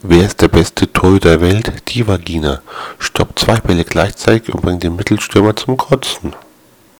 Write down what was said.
Wer ist der beste Torhüter der Welt? Die Vagina. Stoppt zwei Bälle gleichzeitig und bringt den Mittelstürmer zum Kotzen.